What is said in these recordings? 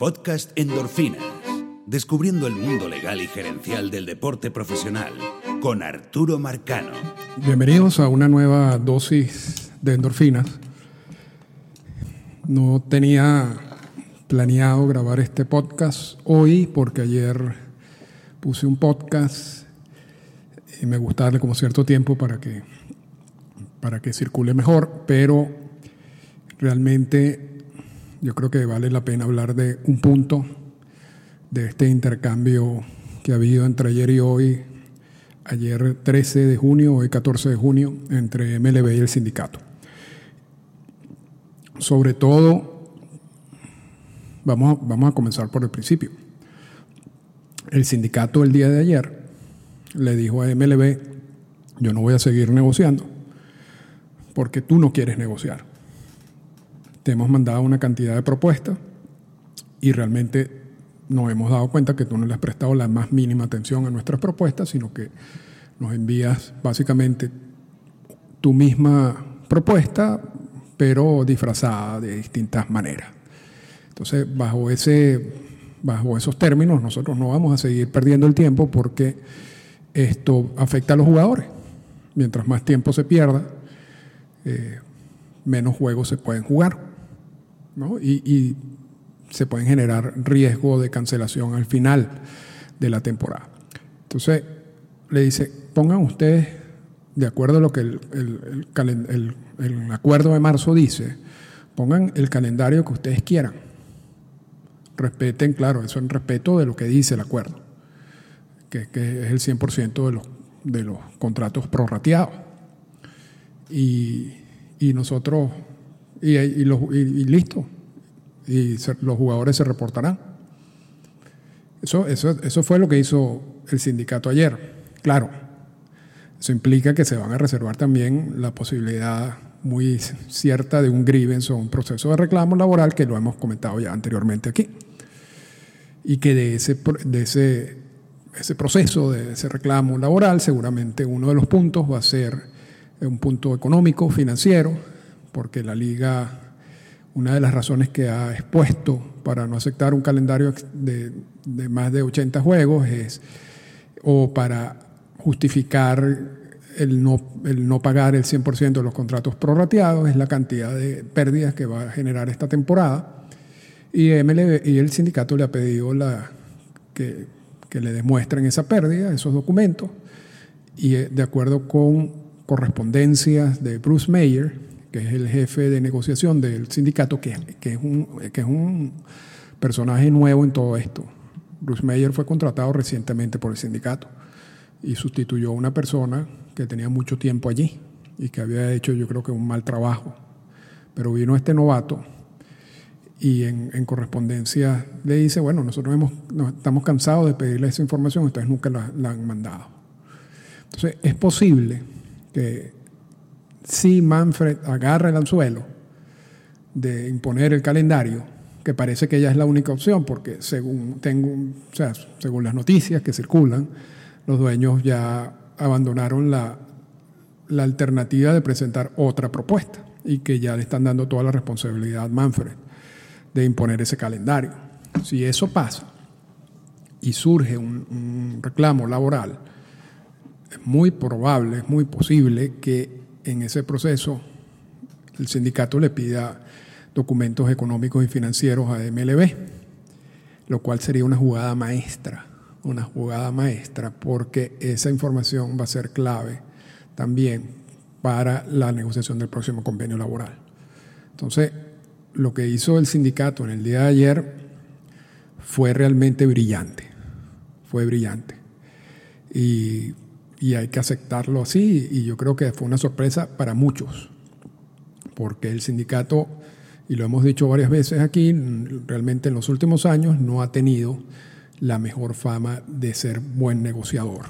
Podcast Endorfinas. Descubriendo el mundo legal y gerencial del deporte profesional con Arturo Marcano. Bienvenidos a una nueva dosis de endorfinas. No tenía planeado grabar este podcast hoy porque ayer puse un podcast y me gusta darle como cierto tiempo para que, para que circule mejor, pero realmente yo creo que vale la pena hablar de un punto de este intercambio que ha habido entre ayer y hoy, ayer 13 de junio, hoy 14 de junio, entre MLB y el sindicato. Sobre todo, vamos a, vamos a comenzar por el principio. El sindicato el día de ayer le dijo a MLB, yo no voy a seguir negociando porque tú no quieres negociar. Te hemos mandado una cantidad de propuestas y realmente nos hemos dado cuenta que tú no le has prestado la más mínima atención a nuestras propuestas, sino que nos envías básicamente tu misma propuesta, pero disfrazada de distintas maneras. Entonces, bajo, ese, bajo esos términos, nosotros no vamos a seguir perdiendo el tiempo porque esto afecta a los jugadores. Mientras más tiempo se pierda, eh, menos juegos se pueden jugar y, se pueden generar riesgo de cancelación al final de la temporada. Entonces, le dice, pongan ustedes, de acuerdo a lo que el, acuerdo de marzo dice, pongan el calendario que ustedes quieran. Respeten, claro, eso en respeto de lo que dice el acuerdo, que, es el 100% de los, de los contratos prorrateados. Y nosotros y, y, listo. Y los jugadores se reportarán. Eso, eso, eso fue lo que hizo el sindicato ayer. Claro, eso implica que se van a reservar también la posibilidad muy cierta de un grievance o un proceso de reclamo laboral que lo hemos comentado ya anteriormente aquí. Y que de ese, de ese, ese proceso, de ese reclamo laboral, seguramente uno de los puntos va a ser un punto económico, financiero, porque la liga, una de las razones que ha expuesto para no aceptar un calendario de, más de 80 juegos es, o para justificar el no, el no pagar el 100% de los contratos prorrateados, es la cantidad de pérdidas que va a generar esta temporada. Y, MLB, y el sindicato le ha pedido la, que, que le demuestren esa pérdida, esos documentos, y eh, de acuerdo con correspondencias de Bruce Mayer, que es el jefe de negociación del sindicato, que, que, es, un, que es un personaje nuevo en todo esto. Bruce Meyer fue contratado recientemente por el sindicato y sustituyó a una persona que tenía mucho tiempo allí y que había hecho yo creo que un mal trabajo. Pero vino este novato y en, correspondencia le dice, bueno, nosotros hemos, estamos cansados de pedirle esa información, ustedes nunca la han mandado. Entonces, es posible que si Manfred agarra el anzuelo de imponer el calendario, que parece que ya es la única opción, porque según, tengo, o sea, según las noticias que circulan, los dueños ya abandonaron la, la alternativa de presentar otra propuesta y que ya le están dando toda la responsabilidad a Manfred de imponer ese calendario. Si eso pasa y surge un, un reclamo laboral, es muy probable, es muy posible que en ese proceso el sindicato le pida documentos económicos y financieros a MLB, lo cual sería una jugada maestra, una jugada maestra, porque esa información va a ser clave también para la negociación del próximo convenio laboral. Entonces, lo que hizo el sindicato en el día de ayer fue realmente brillante, fue brillante. Y y hay que aceptarlo así y yo creo que fue una sorpresa para muchos, porque el sindicato, y lo hemos dicho varias veces aquí, realmente en los últimos años no ha tenido la mejor fama de ser buen negociador,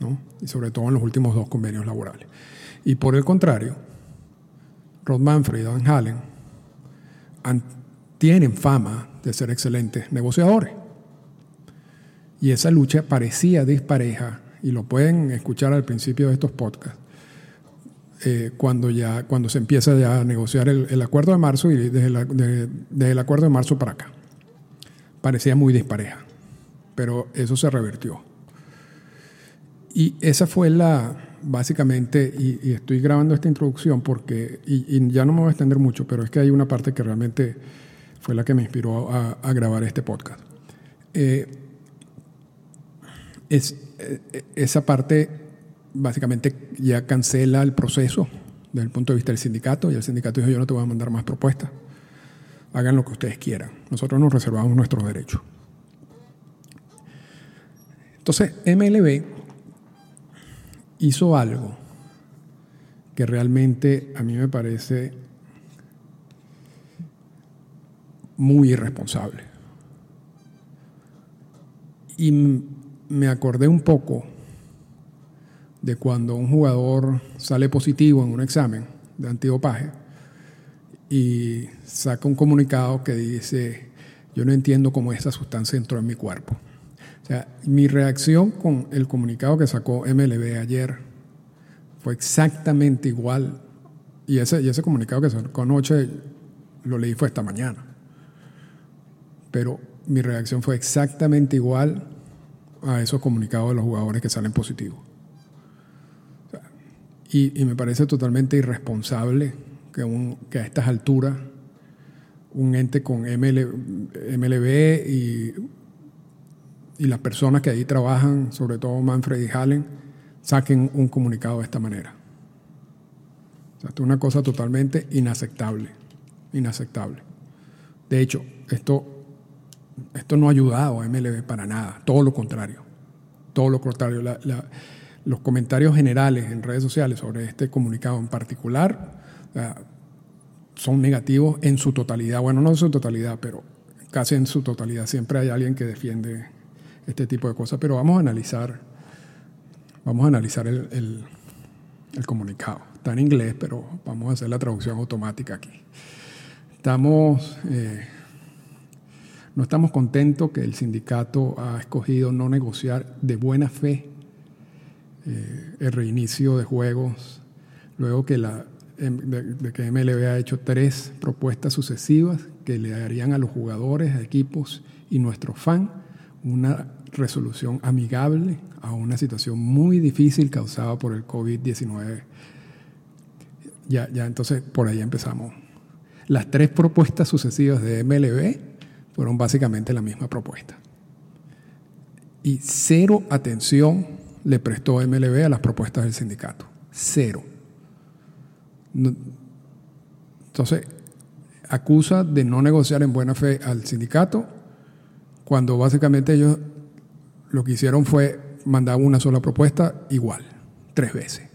¿no? y sobre todo en los últimos dos convenios laborales. Y por el contrario, Rod Manfred y Don Hallen tienen fama de ser excelentes negociadores. Y esa lucha parecía dispareja y lo pueden escuchar al principio de estos podcasts, eh, cuando, ya, cuando se empieza ya a negociar el, acuerdo de marzo y desde, el acuerdo de marzo para acá. parecía muy dispareja, pero eso se revirtió. Y esa fue la, básicamente, y, estoy grabando esta introducción porque, y, ya no me voy a extender mucho, pero es que hay una parte que realmente fue la que me inspiró a, grabar este podcast. Eh, es, esa parte básicamente ya cancela el proceso desde el punto de vista del sindicato y el sindicato dijo yo no te voy a mandar más propuestas, hagan lo que ustedes quieran, nosotros nos reservamos nuestros derechos. Entonces MLB hizo algo que realmente a mí me parece muy irresponsable. Y me acordé un poco de cuando un jugador sale positivo en un examen de antidopaje y saca un comunicado que dice, yo no entiendo cómo esa sustancia entró en mi cuerpo. O sea, mi reacción con el comunicado que sacó MLB ayer fue exactamente igual. Y ese, y ese comunicado que sacó anoche lo leí fue esta mañana. Pero mi reacción fue exactamente igual a esos comunicados de los jugadores que salen positivos. y, me parece totalmente irresponsable que, a estas alturas un ente con MLB y, y las personas que ahí trabajan, sobre todo Manfred y Hallen, saquen un comunicado de esta manera. esto es una cosa totalmente inaceptable, inaceptable. De hecho, esto esto no ha ayudado a MLB para nada, todo lo contrario, todo lo contrario. los comentarios generales en redes sociales sobre este comunicado en particular son negativos en su totalidad, bueno, no en su totalidad, pero casi en su totalidad. Siempre hay alguien que defiende este tipo de cosas, pero vamos a analizar, vamos a analizar el, comunicado. Está en inglés, pero vamos a hacer la traducción automática aquí. Estamos... Eh, no estamos contentos que el sindicato ha escogido no negociar de buena fe eh, el reinicio de juegos, luego que la, em, de, que MLB ha hecho tres propuestas sucesivas que le darían a los jugadores, a equipos y nuestros fans una resolución amigable a una situación muy difícil causada por el COVID-19. Ya, ya entonces por ahí empezamos. Las tres propuestas sucesivas de MLB fueron básicamente la misma propuesta. Y cero atención le prestó MLB a las propuestas del sindicato. Cero. Entonces, acusa de no negociar en buena fe al sindicato cuando básicamente ellos lo que hicieron fue mandar una sola propuesta igual, tres veces.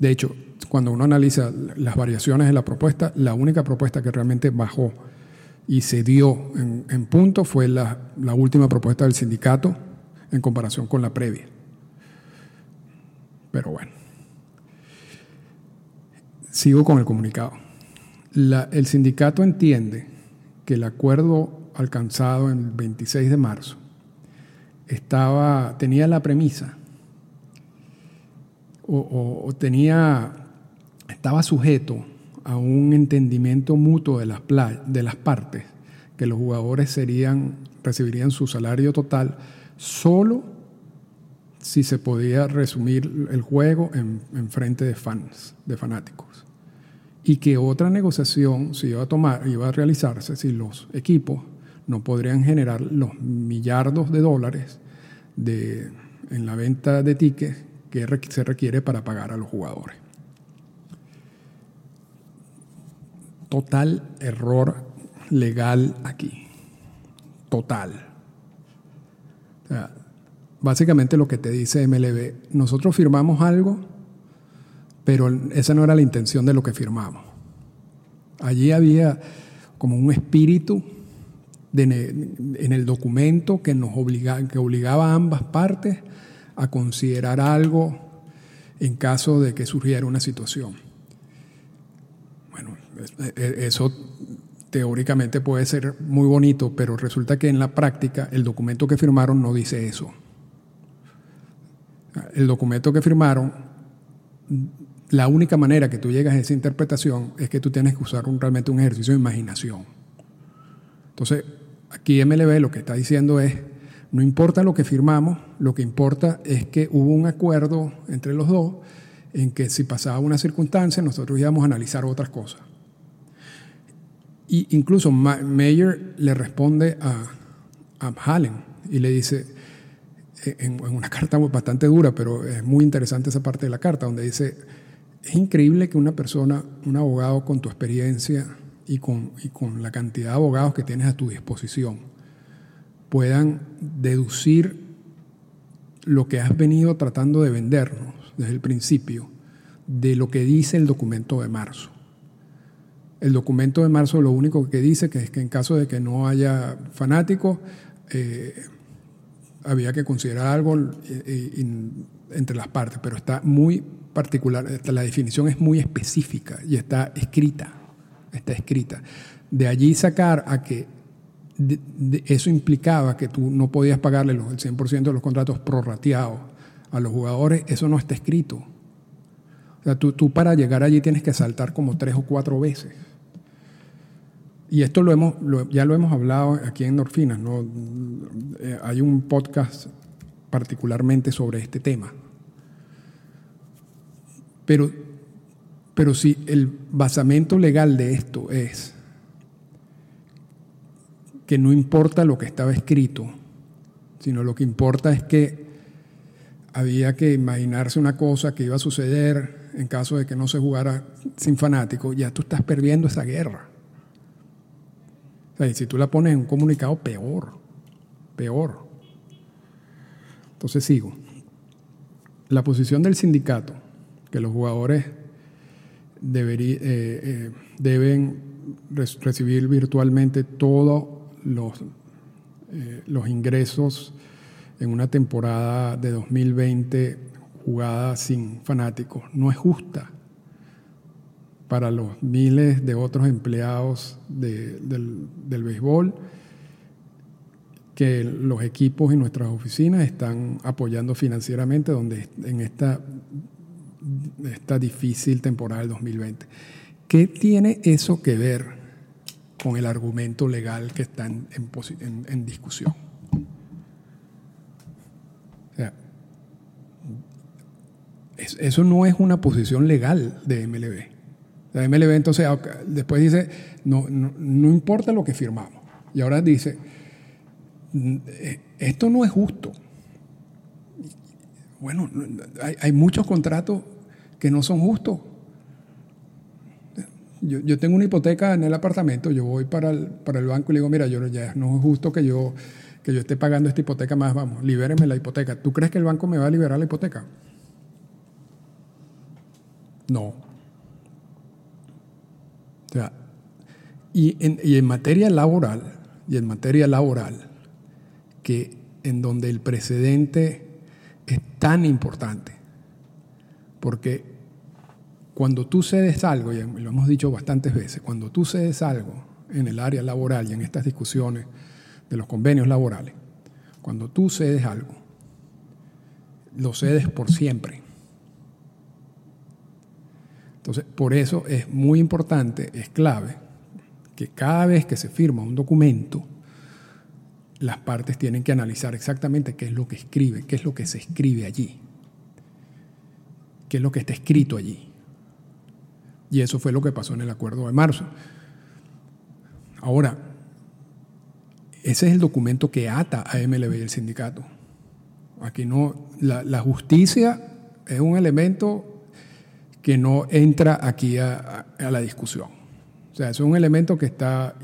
De hecho, cuando uno analiza las variaciones en la propuesta, la única propuesta que realmente bajó y se dio en, punto fue la, última propuesta del sindicato en comparación con la previa. Pero bueno, sigo con el comunicado. el sindicato entiende que el acuerdo alcanzado en el 26 de marzo estaba, tenía la premisa o tenía estaba sujeto a un entendimiento mutuo de las, partes, que los jugadores recibirían su salario total solo si se podía resumir el juego en, frente de fans, de fanáticos. Y que otra negociación se iba a tomar, iba a realizarse si los equipos no podrían generar los millardos de dólares de, en la venta de tickets que se requiere para pagar a los jugadores. Total error legal aquí. Total. básicamente lo que te dice MLB, nosotros firmamos algo, pero esa no era la intención de lo que firmamos. Allí había como un espíritu en el documento que nos obliga, que obligaba a ambas partes a considerar algo en caso de que surgiera una situación. E, eso teóricamente puede ser muy bonito, pero resulta que en la práctica el documento que firmaron no dice eso. El documento que firmaron, la única manera que tú llegas a esa interpretación es que tú tienes que usar realmente un ejercicio de imaginación. Entonces, aquí MLB lo que está diciendo es, no importa lo que firmamos, lo que importa es que hubo un acuerdo entre los dos en que si pasaba una circunstancia, nosotros íbamos a analizar otras cosas. Y incluso Mayer le responde a, a Hallen y le dice, en, una carta bastante dura, pero es muy interesante esa parte de la carta, donde dice, es increíble que una persona, un abogado con tu experiencia y con, y con la cantidad de abogados que tienes a tu disposición, puedan deducir lo que has venido tratando de vendernos desde el principio de lo que dice el documento de marzo. El documento de marzo lo único que dice que es que en caso de que no haya fanáticos, eh, había que considerar algo eh, entre las partes, pero está muy particular, la definición es muy específica y está escrita, está escrita. De allí sacar a que eso implicaba que tú no podías pagarle el 100% de los contratos prorrateados a los jugadores, eso no está escrito. Tú, tú para llegar allí tienes que saltar como tres o cuatro veces. Y esto lo hemos, ya lo hemos hablado aquí en Norfinas, ¿no? Eh, hay un podcast particularmente sobre este tema. Pero, pero si el basamento legal de esto es que no importa lo que estaba escrito, sino lo que importa es que había que imaginarse una cosa que iba a suceder en caso de que no se jugara sin fanáticos, ya tú estás perdiendo esa guerra si tú la pones en un comunicado, peor, peor. Entonces sigo. La posición del sindicato, que los jugadores eh, eh, deben recibir virtualmente todos los, eh, los ingresos en una temporada de 2020 jugada sin fanáticos, no es justa para los miles de otros empleados del, béisbol que los equipos y nuestras oficinas están apoyando financieramente donde en esta, esta difícil temporada del 2020. ¿Qué tiene eso que ver con el argumento legal que está en, en discusión? O sea, eso no es una posición legal de MLB. La MLB entonces después dice, no, no, importa lo que firmamos. Y ahora dice, eh, esto no es justo. Bueno, hay, muchos contratos que no son justos. Yo, tengo una hipoteca en el apartamento, yo voy para el, para el banco y le digo, mira, yo ya no es justo que yo, que yo esté pagando esta hipoteca más, vamos, libéreme la hipoteca. ¿Tú crees que el banco me va a liberar la hipoteca? No. y en, materia laboral, y en materia laboral, que en donde el precedente es tan importante, porque cuando tú cedes algo, y lo hemos dicho bastantes veces, cuando tú cedes algo en el área laboral y en estas discusiones de los convenios laborales, cuando tú cedes algo, lo cedes por siempre. Entonces, por eso es muy importante, es clave, que cada vez que se firma un documento, las partes tienen que analizar exactamente qué es lo que escribe, qué es lo que se escribe allí, qué es lo que está escrito allí. Y eso fue lo que pasó en el acuerdo de marzo. Ahora, ese es el documento que ata a MLB y el sindicato. Aquí no, la, la justicia es un elemento que no entra aquí a, la discusión. O sea, es un elemento que está,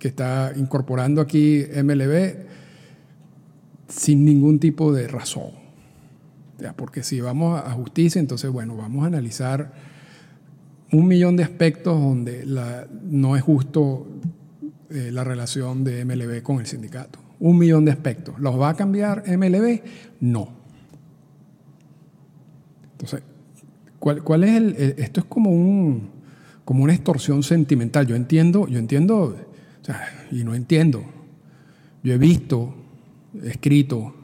que está incorporando aquí MLB sin ningún tipo de razón. porque si vamos a justicia, entonces, bueno, vamos a analizar un millón de aspectos donde no es justo eh, la relación de MLB con el sindicato. Un millón de aspectos. ¿Los va a cambiar MLB? No. Entonces, ¿Cuál, es el, esto es como un como una extorsión sentimental. Yo entiendo, yo entiendo, y no entiendo. Yo he visto, escrito,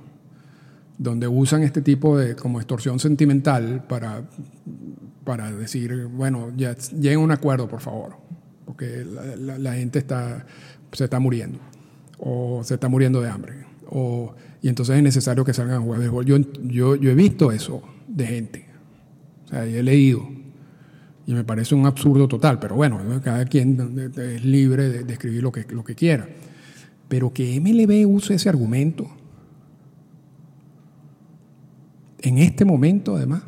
donde usan este tipo de como extorsión sentimental para, para decir, bueno, ya lleguen a un acuerdo, por favor. porque la, gente está, se está muriendo, o se está muriendo de hambre, o, y entonces es necesario que salgan a jugar béisbol. Yo, yo, yo he visto eso de gente, o sea, y he leído, y me parece un absurdo total, pero bueno, cada quien es libre de, escribir lo que, lo que quiera. Pero que MLB use ese argumento en este momento, además.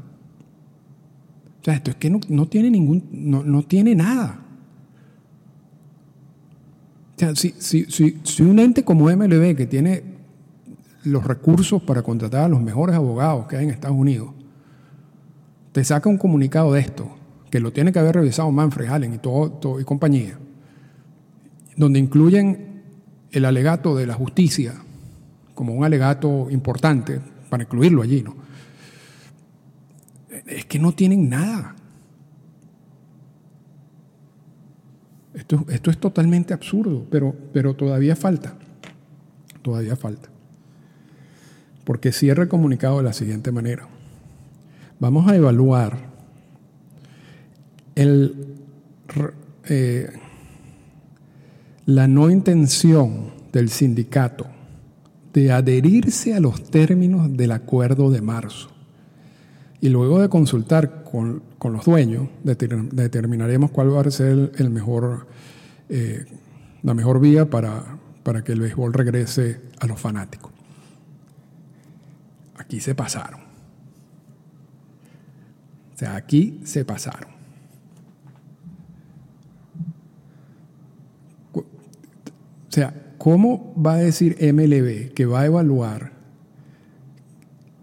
O sea, esto es que no, no tiene ningún, no, no tiene nada. O sea, si, si, si, si un ente como MLB, que tiene los recursos para contratar a los mejores abogados que hay en Estados Unidos, te saca un comunicado de esto, que lo tiene que haber revisado Manfred Allen y, todo, y compañía, donde incluyen el alegato de la justicia como un alegato importante para incluirlo allí, ¿no? Es que no tienen nada. Esto, esto es totalmente absurdo, pero, pero todavía falta. Todavía falta. Porque cierra el comunicado de la siguiente manera. Vamos a evaluar eh, la no intención del sindicato de adherirse a los términos del acuerdo de marzo. Y luego de consultar con, con los dueños, deter- determinaremos cuál va a ser el mejor, eh, la mejor vía para, para que el béisbol regrese a los fanáticos. Aquí se pasaron. O sea, aquí se pasaron. O sea, ¿cómo va a decir MLB que va a evaluar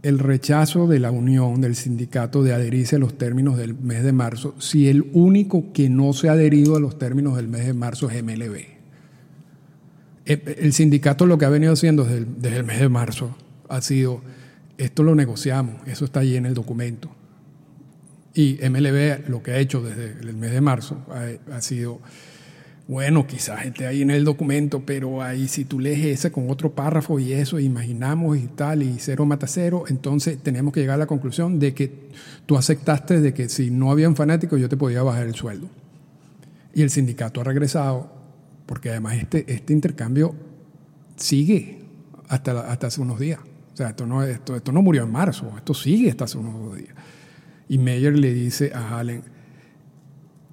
el rechazo de la unión del sindicato de adherirse a los términos del mes de marzo si el único que no se ha adherido a los términos del mes de marzo es MLB? Eh, El sindicato lo que ha venido haciendo desde el, desde el mes de marzo ha sido, esto lo negociamos, eso está ahí en el documento. Y MLB lo que ha hecho desde el mes de marzo ha, sido, bueno, quizás esté ahí en el documento, pero ahí si tú lees ese con otro párrafo y eso, imaginamos y tal, y cero mata cero, entonces tenemos que llegar a la conclusión de que tú aceptaste de que si no habían fanáticos yo te podía bajar el sueldo. Y el sindicato ha regresado, porque además este, este intercambio sigue hasta, hasta hace unos días. O sea, esto no, esto, esto no murió en marzo, esto sigue hasta hace unos días. Y Meyer le dice a Allen,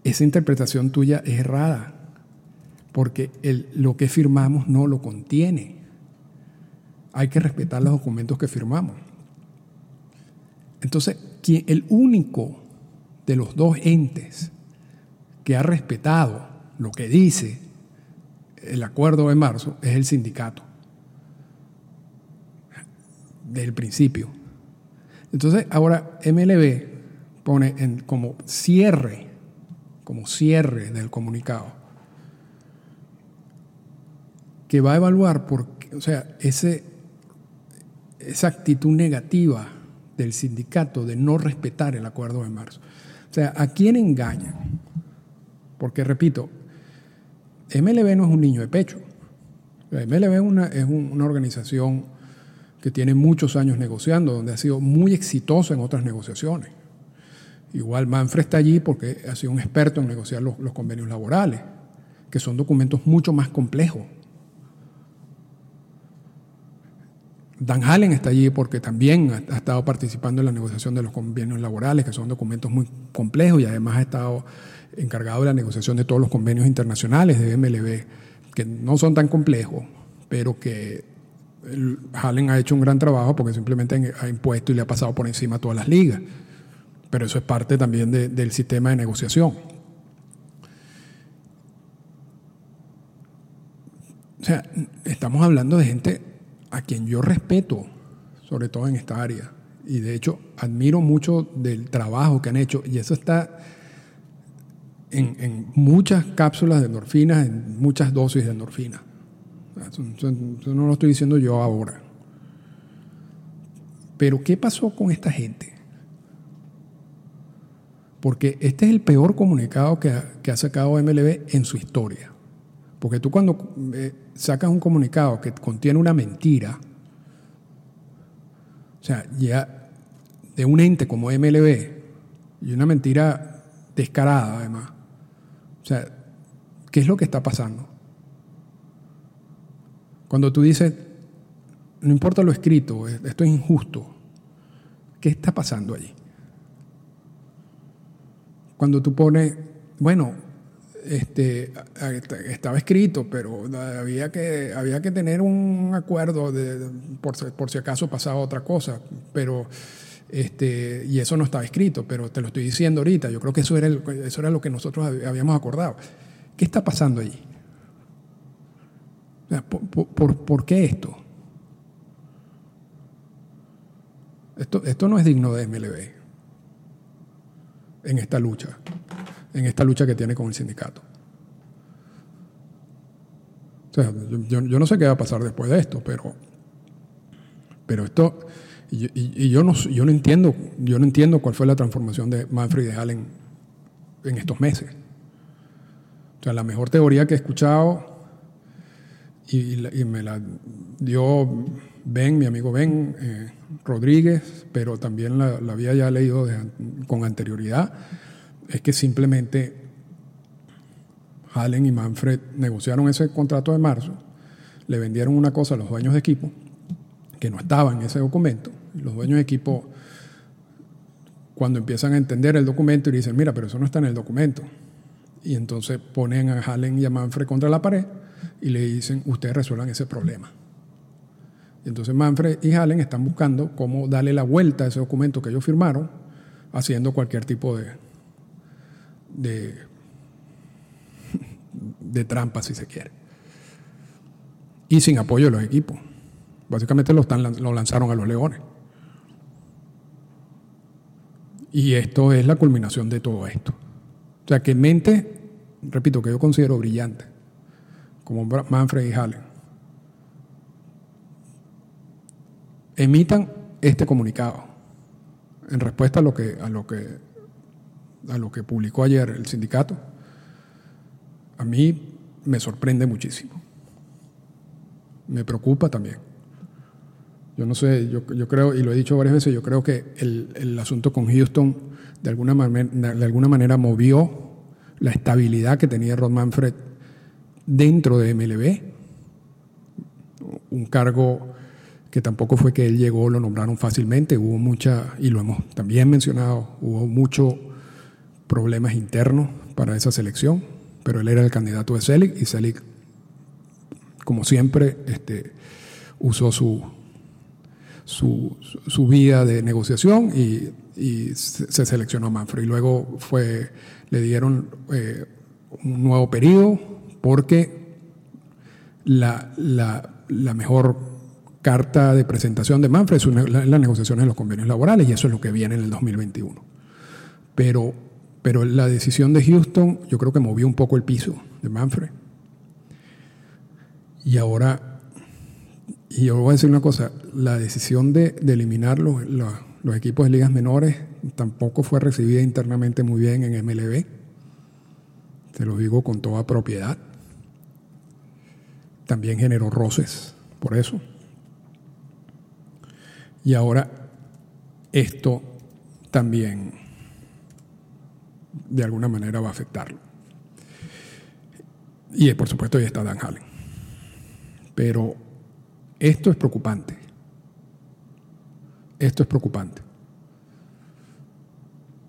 esa interpretación tuya es errada, porque el- lo que firmamos no lo contiene. Hay que respetar los documentos que firmamos. Entonces, quien- el único de los dos entes que ha respetado lo que dice el acuerdo de marzo es el sindicato. Desde el principio. Entonces, ahora MLB pone en, como cierre, como cierre del comunicado, que va a evaluar por o sea, ese, esa actitud negativa del sindicato de no respetar el acuerdo de marzo. O sea, ¿a quién engañan? Porque, repito, MLB no es un niño de pecho. MLB es una, es un- una organización que tiene muchos años negociando, donde ha sido muy exitosa en otras negociaciones. Igual Manfred está allí porque ha sido un experto en negociar los, los convenios laborales, que son documentos mucho más complejos. Dan Hallen está allí porque también ha, ha estado participando en la negociación de los convenios laborales, que son documentos muy complejos y además ha estado encargado de la negociación de todos los convenios internacionales de MLB, que no son tan complejos, pero que el- Hallen ha hecho un gran trabajo porque simplemente ha impuesto y le ha pasado por encima a todas las ligas. Pero eso es parte también de- del sistema de negociación. O sea, estamos hablando de gente a quien yo respeto, sobre todo en esta área. Y de hecho, admiro mucho del trabajo que han hecho. Y eso está en, en muchas cápsulas de endorfinas, en muchas dosis de endorfina. Eso, eso- eso no lo estoy diciendo yo ahora. Pero ¿qué pasó con esta gente? Porque este es el peor comunicado que ha, sacado MLB en su historia. Porque tú cuando eh, sacas un comunicado que contiene una mentira, o sea, ya de un ente como MLB, y una mentira descarada además, o sea, ¿Qué es lo que está pasando? Cuando tú dices, no importa lo escrito, esto es injusto, ¿qué está pasando allí? Cuando tú pones, bueno, este, estaba escrito, pero había que, había que tener un acuerdo de, por, por, si acaso pasaba otra cosa, pero este, y eso no estaba escrito, pero te lo estoy diciendo ahorita, yo creo que eso era, eso era lo que nosotros habíamos acordado. ¿Qué está pasando allí? ¿Por, por, qué esto? esto? Esto no es digno de MLB en esta lucha en esta lucha que tiene con el sindicato. O sea, yo, no sé qué va a pasar después de esto, pero, pero esto, y, yo, no, yo, no entiendo, yo no entiendo cuál fue la transformación de Manfred y de Allen en estos meses. O sea, la mejor teoría que he escuchado y, me la dio Ben, mi amigo Ben eh, Rodríguez, pero también la, había ya leído con anterioridad, es que simplemente Allen y Manfred negociaron ese contrato de marzo, le vendieron una cosa a los dueños de equipo que no estaba en ese documento. Los dueños de equipo, cuando empiezan a entender el documento y dicen, mira, pero eso no está en el documento. Y entonces ponen a Allen y a Manfred contra la pared y le dicen, ustedes resuelvan ese problema. Y entonces Manfred y Allen están buscando cómo darle la vuelta a ese documento que ellos firmaron, haciendo cualquier tipo de, de, de trampa, si se quiere. Y sin apoyo de los equipos. Básicamente lo, lo lanzaron a los leones. Y esto es la culminación de todo esto. O sea, que mente, repito, que yo considero brillante, como Manfred y Hallen, emitan este comunicado en respuesta a lo que, a lo que a lo que publicó ayer el sindicato, a mí me sorprende muchísimo. Me preocupa también. Yo no sé, yo, creo, y lo he dicho varias veces, yo creo que el, asunto con Houston de alguna, de alguna manera movió la estabilidad que tenía Rod Manfred dentro de MLB. Un cargo que tampoco fue que él llegó, lo nombraron fácilmente, hubo mucha, y lo hemos también mencionado, hubo mucho problemas internos para esa selección, pero él era el candidato de Selig y Selig, como siempre, este, usó su, su, su, vía de negociación y, se seleccionó a Manfred. Y luego fue, le dieron eh, un nuevo periodo porque la, la, mejor carta de presentación de Manfred es la, negociaciones de los convenios laborales y eso es lo que viene en el 2021. Pero pero la decisión de Houston yo creo que movió un poco el piso de Manfred. Y ahora, y yo voy a decir una cosa, la decisión de, eliminar los, los, equipos de ligas menores tampoco fue recibida internamente muy bien en MLB. Te lo digo con toda propiedad. También generó roces por eso. Y ahora esto también de alguna manera va a afectarlo. Y por supuesto ahí está Dan Hallen. Pero esto es preocupante. Esto es preocupante.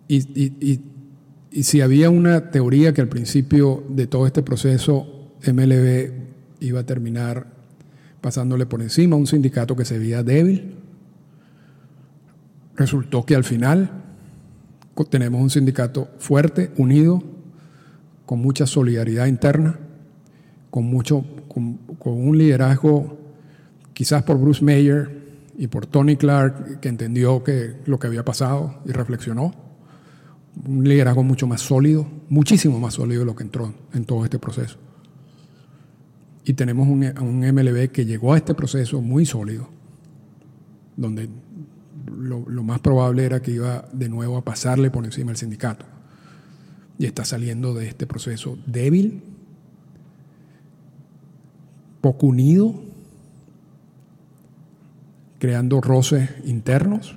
Y, si había una teoría que al principio de todo este proceso MLB iba a terminar pasándole por encima a un sindicato que se veía débil, resultó que al final tenemos un sindicato fuerte, unido, con mucha solidaridad interna, con, mucho, con, un liderazgo quizás por Bruce Mayer y por Tony Clark, que entendió que lo que había pasado y reflexionó. Un liderazgo mucho más sólido, muchísimo más sólido de lo que entró en todo este proceso. Y tenemos un, un MLB que llegó a este proceso muy sólido, donde lo, más probable era que iba de nuevo a pasarle por encima al sindicato. Y está saliendo de este proceso débil, poco unido, creando roces internos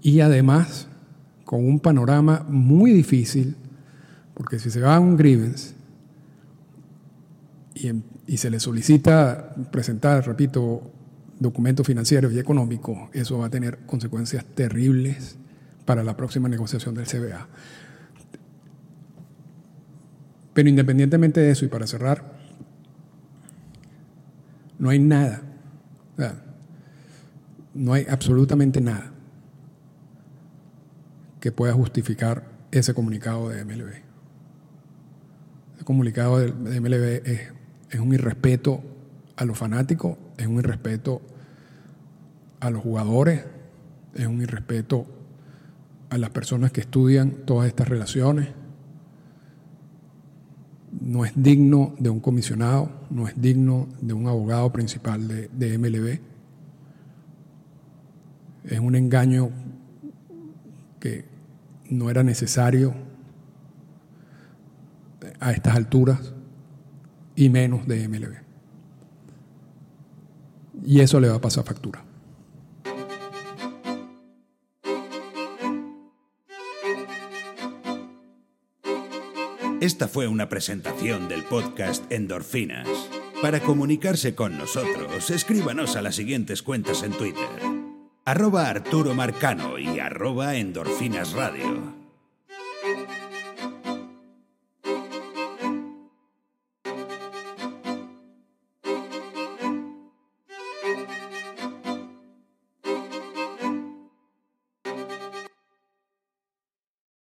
y además con un panorama muy difícil Porque si se va a un grievance y, se le solicita presentar, repito, documentos financieros y económicos, eso va a tener consecuencias terribles para la próxima negociación del CBA. Pero independientemente de eso, y para cerrar, no hay nada, no hay absolutamente nada que pueda justificar ese comunicado de MLB. Ese comunicado de MLB es, es un irrespeto a los fanáticos, es un irrespeto a los jugadores, es un irrespeto a las personas que estudian todas estas relaciones. No es digno de un comisionado, no es digno de un abogado principal de, MLB. Es un engaño que no era necesario a estas alturas y menos de MLB. Y eso le va a pasar factura. Esta fue una presentación del podcast Endorfinas. Para comunicarse con nosotros, escríbanos a las siguientes cuentas en Twitter. Arroba Arturo Marcano y arroba Endorfinas Radio.